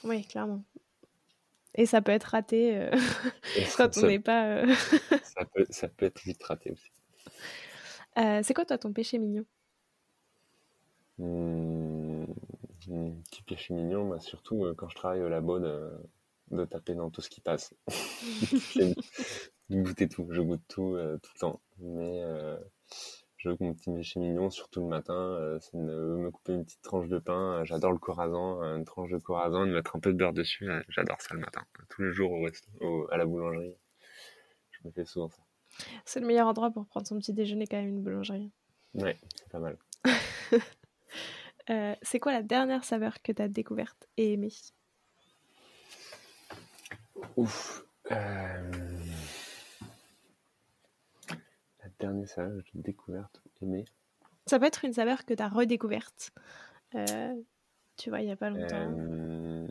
Oui, clairement. Et ça peut être raté euh, quand on n'est pas. Euh, ça, peut, ça, peut, être vite raté aussi. Euh, c'est quoi toi ton péché mignon? Mmh, petit péché mignon, bah, surtout quand je travaille au labo de, de taper dans tout ce qui passe. de goûter tout, je goûte tout tout le temps. Mais je veux que mon petit péché mignon, surtout le matin, c'est de me couper une petite tranche de pain. J'adore le corazan, une tranche de corazan, de mettre un peu de beurre dessus. J'adore ça le matin. Tous les jours au à la boulangerie, je me fais souvent ça. C'est le meilleur endroit pour prendre son petit déjeuner quand même, une boulangerie. Ouais, c'est pas mal. Euh, c'est quoi la dernière saveur que tu as découverte et aimée? Ouf. Euh, la dernière saveur que j'ai découverte ou aimée Ça peut être une saveur que tu as redécouverte. Euh, tu vois, il n'y a pas longtemps.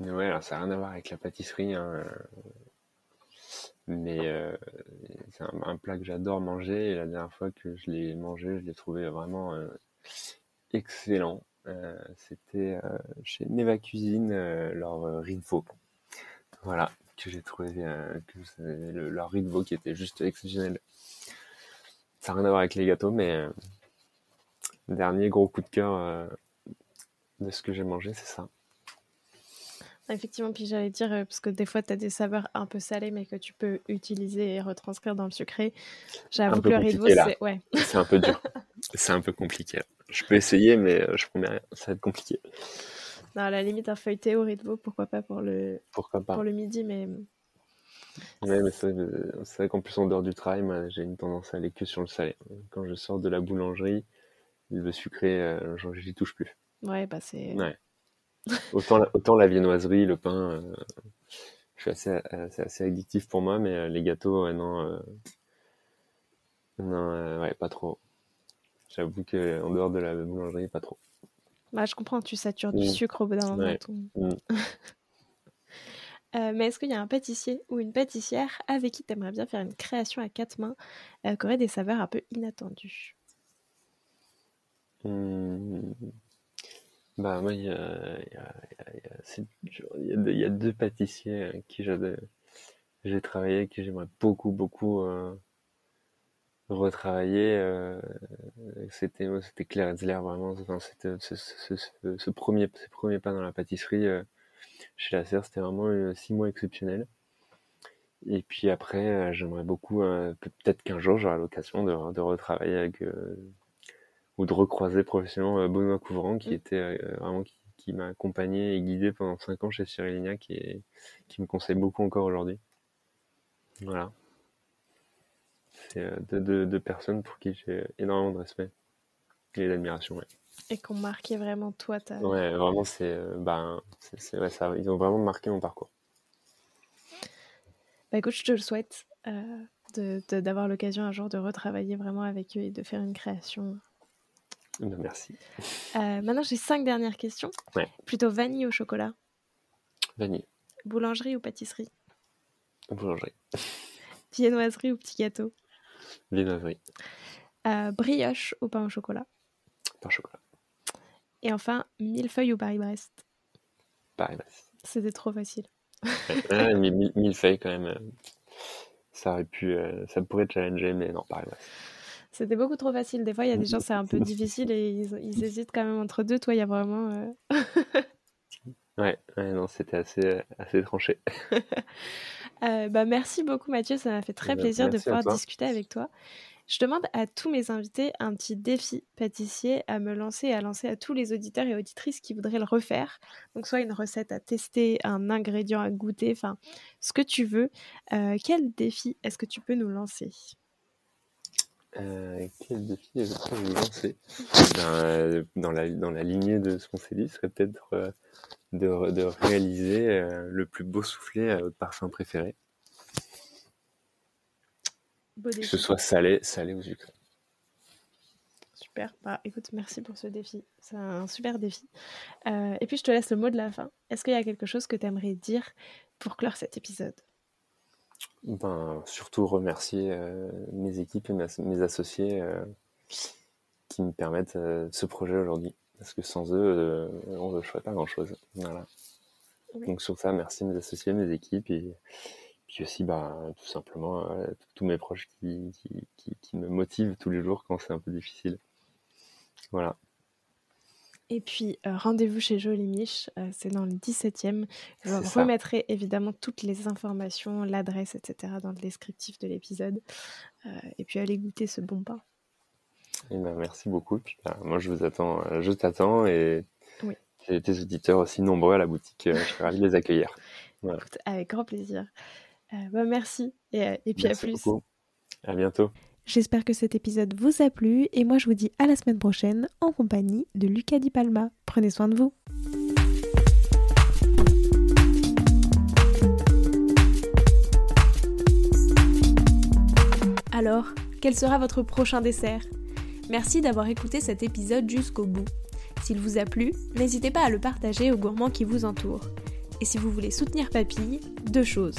Ouais, alors ça n'a rien à voir avec la pâtisserie. Hein. Mais euh, c'est un, plat que j'adore manger et la dernière fois que je l'ai mangé, je l'ai trouvé vraiment euh, excellent. Euh, c'était chez Neva Cuisine, leur veau. Voilà, que j'ai trouvé que le, leur riz de veau qui était juste exceptionnel. Ça n'a rien à voir avec les gâteaux, mais dernier gros coup de cœur de ce que j'ai mangé, c'est ça. Effectivement, puis j'allais dire, euh, parce que des fois, tu as des saveurs un peu salées, mais que tu peux utiliser et retranscrire dans le sucré. J'avoue que le riz c'est ouais. un peu dur. c'est un peu compliqué. Je peux essayer, mais euh, je promets rien, ça va être compliqué. Non, à la limite, un feuilleté au riz de veau, pourquoi pas pour le, pourquoi pas. Pour le midi, mais. Ouais, mais c'est vrai qu'en plus, en dehors du travail, moi, j'ai une tendance à aller que sur le salé. Quand je sors de la boulangerie, le sucré, euh, je n'y touche plus. Ouais, bah c'est. Ouais autant, la, autant la viennoiserie, le pain, euh, je suis assez, assez, assez, addictif pour moi, mais euh, les gâteaux, non, euh, non, ouais, pas trop. J'avoue qu'en dehors de la boulangerie, pas trop. Bah, je comprends, tu satures du mm. sucre au bout d'un moment. Mm. mais est-ce qu'il y a un pâtissier ou une pâtissière avec qui tu aimerais bien faire une création à quatre mains qui aurait des saveurs un peu inattendues? Mmh. Bah moi, il y a, deux pâtissiers avec qui j'ai travaillé, avec qui j'aimerais beaucoup, beaucoup euh, retravailler. Euh, c'était c'était Claire Etzler, vraiment. Enfin, c'était ce, ce, ce, premier, ce premier pas dans la pâtisserie euh, chez la Serre, c'était vraiment six mois exceptionnels. Et puis après, j'aimerais beaucoup, peut-être qu'un jour j'aurai l'occasion de, de retravailler avec ou de recroiser professionnellement euh, Benoît Couvrant, qui mm. était euh, vraiment qui, m'a accompagné et guidé pendant 5 ans chez Cyril Lignac et qui me conseille beaucoup encore aujourd'hui. Voilà. C'est euh, deux, personnes pour qui j'ai énormément de respect et d'admiration. Ouais. Et qui ont marqué vraiment toi ta... Ouais, vraiment, c'est, ben, ouais, ça, ils ont vraiment marqué mon parcours. Bah écoute, je te le souhaite d'avoir l'occasion un jour de retravailler vraiment avec eux et de faire une création bah, merci. Euh, maintenant, j'ai cinq dernières questions. Plutôt vanille au chocolat Vanille. Boulangerie ou pâtisserie? Boulangerie. Viennoiserie ou petit gâteau? Viennoiserie. Euh, brioche ou pain au chocolat Pain au chocolat. Et enfin, millefeuille ou Paris-Brest Paris-Brest. C'était trop facile. ouais, millefeuille quand même. Euh, ça aurait pu, ça pourrait challenger, mais non, Paris-Brest. C'était beaucoup trop facile. Des fois, il y a des gens, c'est un peu difficile et ils, hésitent quand même entre deux. Toi, il y a vraiment. Euh, ouais, non, c'était assez, assez tranché. Euh, bah, merci beaucoup, Mathieu. Ça m'a fait très bah, plaisir de pouvoir discuter avec toi. Je demande à tous mes invités un petit défi pâtissier à me lancer et à lancer à tous les auditeurs et auditrices qui voudraient le refaire. Donc, soit une recette à tester, un ingrédient à goûter, enfin, ce que tu veux. Euh, quel défi est-ce que tu peux nous lancer? Euh, quel défi je vais vous lancer dans, la, dans la lignée de ce qu'on s'est dit, serait peut-être euh, de, de, réaliser euh, le plus beau soufflet à votre parfum préféré. que ce soit salé, salé ou sucré. Super. Bah, écoute, merci pour ce défi. C'est un super défi. et puis, je te laisse le mot de la fin. Est-ce qu'il y a quelque chose que tu aimerais dire pour clore cet épisode? Ben, surtout remercier euh, mes équipes et mes, associés euh, qui me permettent euh, ce projet aujourd'hui. Parce que sans eux, on ne ferait pas grand-chose. Voilà. Donc sur ça, merci mes associés, mes équipes et puis aussi bah, tout simplement tous mes proches qui, qui, qui, me motivent tous les jours quand c'est un peu difficile. Voilà. Et puis, euh, rendez-vous chez Jolie Miche, euh, c'est dans le 17e. Je remettrai évidemment toutes les informations, l'adresse, etc. dans le descriptif de l'épisode. Euh, et puis, allez goûter ce bon pain. Eh ben, merci beaucoup. Puis, bah, moi, je vous attends, je t'attends et oui. tes auditeurs aussi nombreux à la boutique. je suis ravi de les accueillir. avec grand plaisir. Bah, merci et, et puis à plus. Beaucoup. À bientôt. J'espère que cet épisode vous a plu et moi je vous dis à la semaine prochaine en compagnie de Lucas Di Palma. Prenez soin de vous. Alors, quel sera votre prochain dessert? Merci d'avoir écouté cet épisode jusqu'au bout. S'il vous a plu, n'hésitez pas à le partager aux gourmands qui vous entourent. Et si vous voulez soutenir Papille, deux choses.